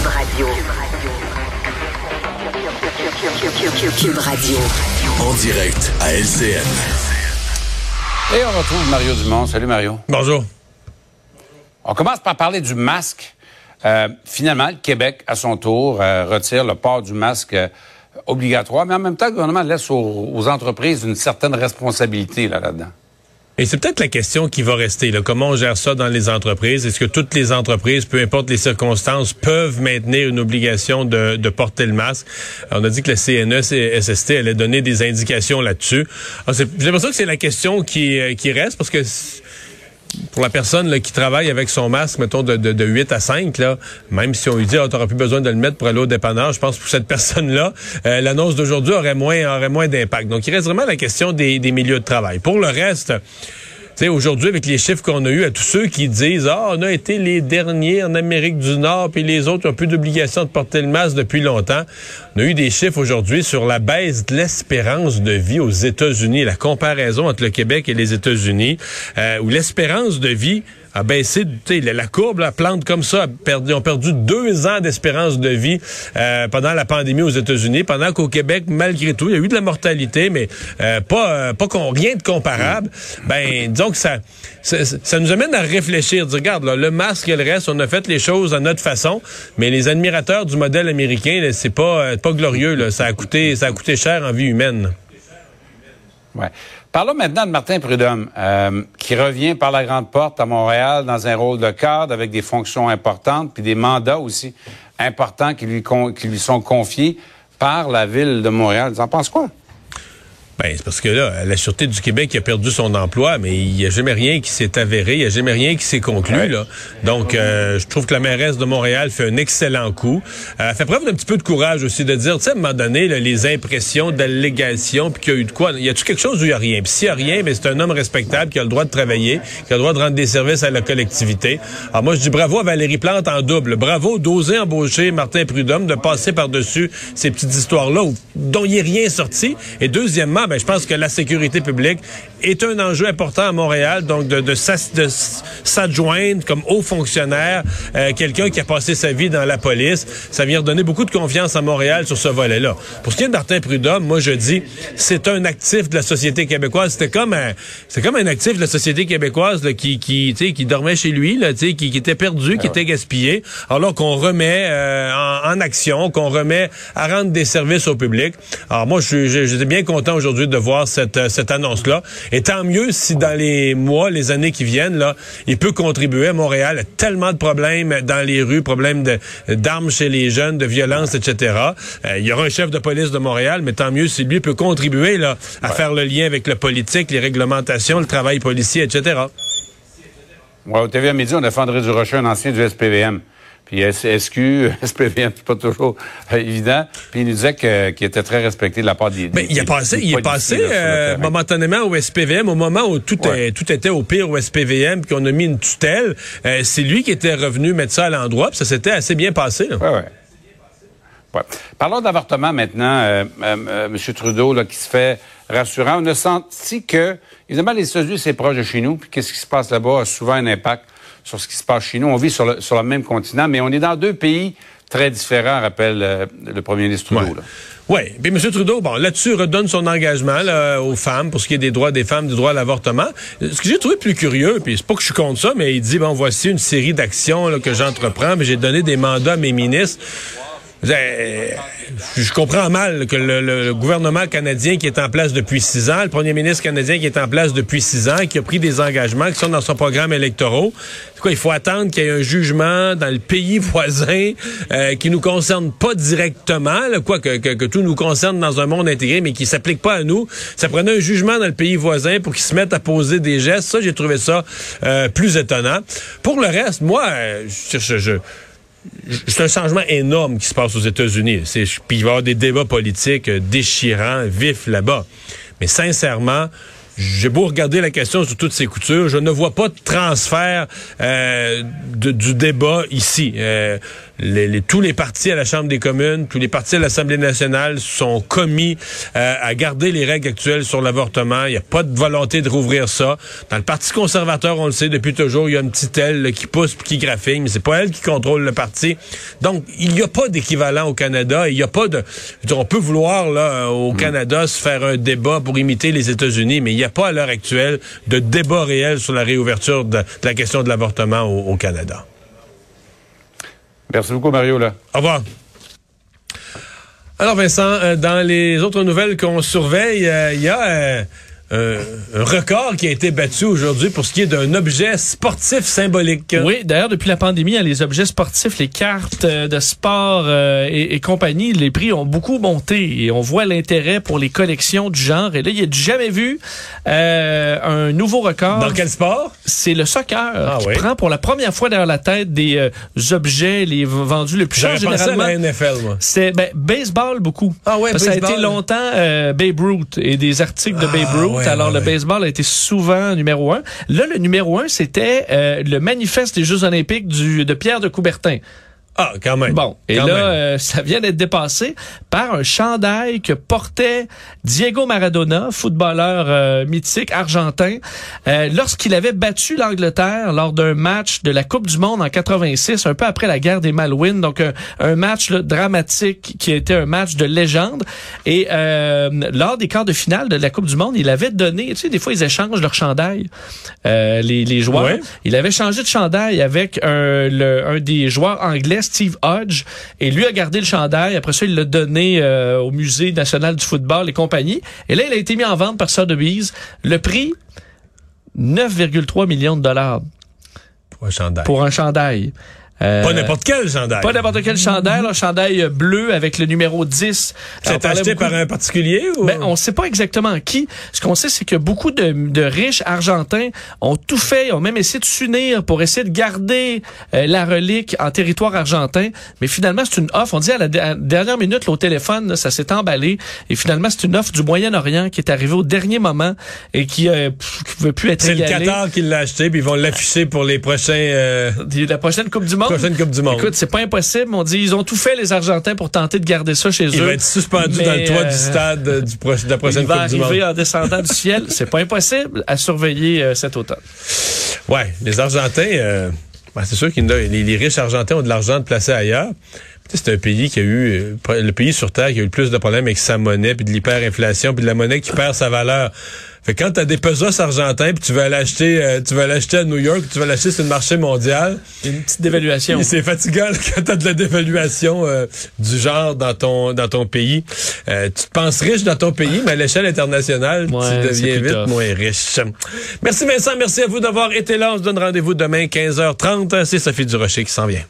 Cube Radio. Cube Radio. En direct à LCN. Et on retrouve Mario Dumont. Salut Mario. Bonjour. On commence par parler du masque. Euh, finalement, le Québec, à son tour, euh, retire le port du masque euh, obligatoire, mais en même temps, le gouvernement laisse aux, aux entreprises une certaine responsabilité là, là-dedans. Et c'est peut-être la question qui va rester. Là. Comment on gère ça dans les entreprises? Est-ce que toutes les entreprises, peu importe les circonstances, peuvent maintenir une obligation de, de porter le masque? On a dit que le CNE et SST allaient donner des indications là-dessus. C'est- J'ai l'impression que c'est la question qui, euh, qui reste parce que pour la personne qui travaille avec son masque, mettons, de, de, de 8 à 5, là, même si on lui dit, ah, t'auras plus besoin de le mettre pour aller au dépanneur, je pense que pour cette personne-là, euh, l'annonce d'aujourd'hui aurait moins, aurait moins d'impact. Donc, il reste vraiment la question des, milieux de travail. Pour le reste, aujourd'hui, avec les chiffres qu'on a eus, à tous ceux qui disent Ah, on a été les derniers en Amérique du Nord, puis les autres ont plus d'obligation de porter le masque depuis longtemps. On a eu des chiffres aujourd'hui sur la baisse de l'espérance de vie aux États-Unis, la comparaison entre le Québec et les États-Unis, euh, où l'espérance de vie a baissé, la, la courbe, la plante comme ça, a perdu, ont perdu deux ans d'espérance de vie euh, pendant la pandémie aux États-Unis, pendant qu'au Québec, malgré tout, il y a eu de la mortalité, mais euh, pas, euh, rien de comparable. Ben, disons que ça, nous amène à réfléchir. Dire, regarde, le masque et le reste, on a fait les choses à notre façon, mais les admirateurs du modèle américain, c'est pas, pas glorieux. Là. Ça a coûté, ça a coûté cher en vie humaine. Ouais. Parlons maintenant de Martin Prudhomme, euh, qui revient par la grande porte à Montréal dans un rôle de cadre avec des fonctions importantes, puis des mandats aussi importants qui lui, qui lui sont confiés par la ville de Montréal. Tu en penses quoi? Ben, c'est parce que là, la Sûreté du Québec a perdu son emploi, mais il n'y a jamais rien qui s'est avéré, il n'y a jamais rien qui s'est conclu. Ouais. Là. Donc, euh, je trouve que la mairesse de Montréal fait un excellent coup. Euh, elle fait preuve d'un petit peu de courage aussi, de dire, tu sais, à un moment donné, là, les impressions d'allégations, puis qu'il y a eu de quoi. Y a-tu quelque chose où il n'y a rien? Puis s'il n'y a rien, mais c'est un homme respectable qui a le droit de travailler, qui a le droit de rendre des services à la collectivité. Alors moi, je dis bravo à Valérie Plante en double. Bravo d'oser embaucher Martin Prudhomme, de passer par-dessus ces petites histoires-là dont il n'est rien sorti. Et deuxièmement, ben, je pense que la sécurité publique est un enjeu important à Montréal, donc de, s'adjoindre comme haut fonctionnaire, euh, quelqu'un qui a passé sa vie dans la police, ça vient redonner beaucoup de confiance à Montréal sur ce volet-là. Pour ce qui est de Martin Prudhomme, moi je dis, c'est un actif de la société québécoise. C'était comme un, c'est comme un actif de la société québécoise là, qui, qui, dormait chez lui, là, qui, qui était perdu, qui était gaspillé. Alors qu'on remet euh, en, en action, qu'on remet à rendre des services au public. Alors moi, j'étais bien content aujourd'hui de voir cette, euh, cette annonce-là. Et tant mieux si dans les mois, les années qui viennent, là, il peut contribuer. Montréal a tellement de problèmes dans les rues, problèmes d'armes chez les jeunes, de violence, etc. Euh, il y aura un chef de police de Montréal, mais tant mieux si lui peut contribuer là, à faire le lien avec la politique, les réglementations, le travail policier, etc. Ouais, au TVA Midi, on a fait André Durocher, un ancien du SPVM. Puis SQ, SPVM, c'est pas toujours euh, évident. Puis il nous disait qu'il était très respecté de la part des. Mais il est passé, il est passé euh, momentanément au SPVM, au moment où tout, Ouais. est- tout était au pire au SPVM, puis qu'on a mis une tutelle. euh, c'est lui qui était revenu mettre ça à l'endroit, puis ça s'était assez bien passé. là. Ouais, ouais. Parlons d'avortement maintenant, euh, euh, euh, M. Trudeau, là, qui se fait rassurant. On a senti que, évidemment, les États-Unis, c'est proche de chez nous, puis qu'est-ce qui se passe là-bas a souvent un impact sur ce qui se passe chez nous. On vit sur le, sur le même continent, mais on est dans deux pays très différents, rappelle euh, le premier ministre Trudeau. Ouais. Oui. Puis M. Trudeau, bon, là-dessus, redonne son engagement là, aux femmes pour ce qui est des droits des femmes, du droit à l'avortement. Ce que j'ai trouvé plus curieux, puis c'est pas que je suis contre ça, mais il dit, bon, voici une série d'actions que j'entreprends, mais j'ai donné des mandats à mes ministres. Euh, Je comprends mal que le, gouvernement canadien qui est en place depuis six ans, le premier ministre canadien qui est en place depuis six ans, qui a pris des engagements qui sont dans son programme électoral, quoi, il faut attendre qu'il y ait un jugement dans le pays voisin euh, qui nous concerne pas directement, quoi que tout nous concerne dans un monde intégré, mais qui s'applique pas à nous. Ça prenait un jugement dans le pays voisin pour qu'ils se mettent à poser des gestes. Ça, j'ai trouvé ça euh, plus étonnant. Pour le reste, moi, euh, je, je- je- c'est un changement énorme qui se passe aux États-Unis. Puis il va y avoir des débats politiques euh, déchirants, vifs là-bas. Mais sincèrement, j'ai beau regarder la question sous toutes ses coutures, je ne vois pas de transfert euh, du débat ici. Euh, les, tous les partis à la Chambre des communes, tous les partis à l'Assemblée nationale sont commis euh, à garder les règles actuelles sur l'avortement. Il n'y a pas de volonté de rouvrir ça. Dans le Parti conservateur, on le sait depuis toujours, il y a une petite aile qui pousse puis qui graphigne, mais c'est pas elle qui contrôle le parti. Donc, il n'y a pas d'équivalent au Canada. Il n'y a pas de... On peut vouloir, là, au mm. Canada, se faire un débat pour imiter les États-Unis, mais il n'y a pas à l'heure actuelle de débat réel sur la réouverture de, la question de l'avortement au, Canada. Merci beaucoup, Mario. Là. Au revoir. Alors, Vincent, euh, dans les autres nouvelles qu'on surveille, euh, il y a... Euh, un record qui a été battu aujourd'hui pour ce qui est d'un objet sportif symbolique. Oui, d'ailleurs, depuis la pandémie, hein, les objets sportifs, les cartes euh, de sport euh, et, compagnie, les prix ont beaucoup monté et on voit l'intérêt pour les collections du genre. Et là, il n'y a jamais vu un nouveau record. Dans quel sport? C'est le soccer ah qui prend pour la première fois derrière la tête des objets les vendus le plus cher. Généralement, à la NFL, moi. C'est ben, baseball beaucoup. Ah ouais, Ça a été longtemps Babe Ruth et des articles de Babe ah Alors, le baseball a été souvent numéro un. Là, le numéro un, c'était euh, le manifeste des Jeux olympiques du, de Pierre de Coubertin. Ah, quand même. Bon, et là, euh, ça vient d'être dépassé par un chandail que portait Diego Maradona, footballeur euh, mythique argentin, euh, lorsqu'il avait battu l'Angleterre lors d'un match de la Coupe du Monde en 86, un peu après la guerre des Malouines. Donc, un, match dramatique qui était un match de légende. Et lors des quarts de finale de la Coupe du Monde, il avait donné, tu sais, des fois, ils échangent leur chandail, les, les, joueurs. Il avait changé de chandail avec un, le, un des joueurs anglais, Steve Hodge, et lui a gardé le chandail. Après ça, il l'a donné euh, au Musée national du football et compagnie. Et là, il a été mis en vente par Sotheby's. Le prix, 9,3 millions de dollars. Pour un chandail. Pour un chandail. Euh, pas n'importe quel chandail. Pas n'importe quel chandail, un chandail bleu avec le numéro 10. C'est acheté par un particulier ou? Ben, on sait pas exactement qui. Ce qu'on sait, c'est que beaucoup de, de, riches argentins ont tout fait, ont même essayé de s'unir pour essayer de garder euh, la relique en territoire argentin. Mais finalement, c'est une offre. On dit à la, dernière minute, là, au téléphone, ça s'est emballé. Et finalement, c'est une offre du Moyen-Orient qui est arrivée au dernier moment et qui euh, pouvait plus être C'est le Qatar qui l'a acheté, puis ils vont l'afficher pour les prochains... Euh, la prochaine Coupe du Monde. Coupe du Monde. Écoute, c'est pas impossible. On dit ils ont tout fait les Argentins pour tenter de garder ça chez eux. Il va être suspendu dans le toit du euh, stade du de la prochaine Coupe du Monde. Il va arriver en descendant du ciel. C'est pas impossible à surveiller euh, cet automne. Ouais, les Argentins. Euh, ben, c'est sûr que les, les, riches Argentins ont de l'argent de placer ailleurs. C'est un pays qui a eu le pays sur terre qui a eu le plus de problèmes avec sa monnaie puis de l'hyperinflation puis de la monnaie qui perd sa valeur. Fait que quand t'as des pesos argentins puis tu vas l'acheter, euh, tu vas l'acheter à New York, tu vas l'acheter sur le marché mondial. Une petite dévaluation. C'est fatigant quand t'as de la dévaluation euh, du genre dans ton dans ton pays. Euh, tu te penses riche dans ton pays, mais à l'échelle internationale, tu deviens vite moins riche. Merci Vincent, merci à vous d'avoir été là. On se donne rendez-vous demain 15h30. C'est Sophie Durocher qui s'en vient.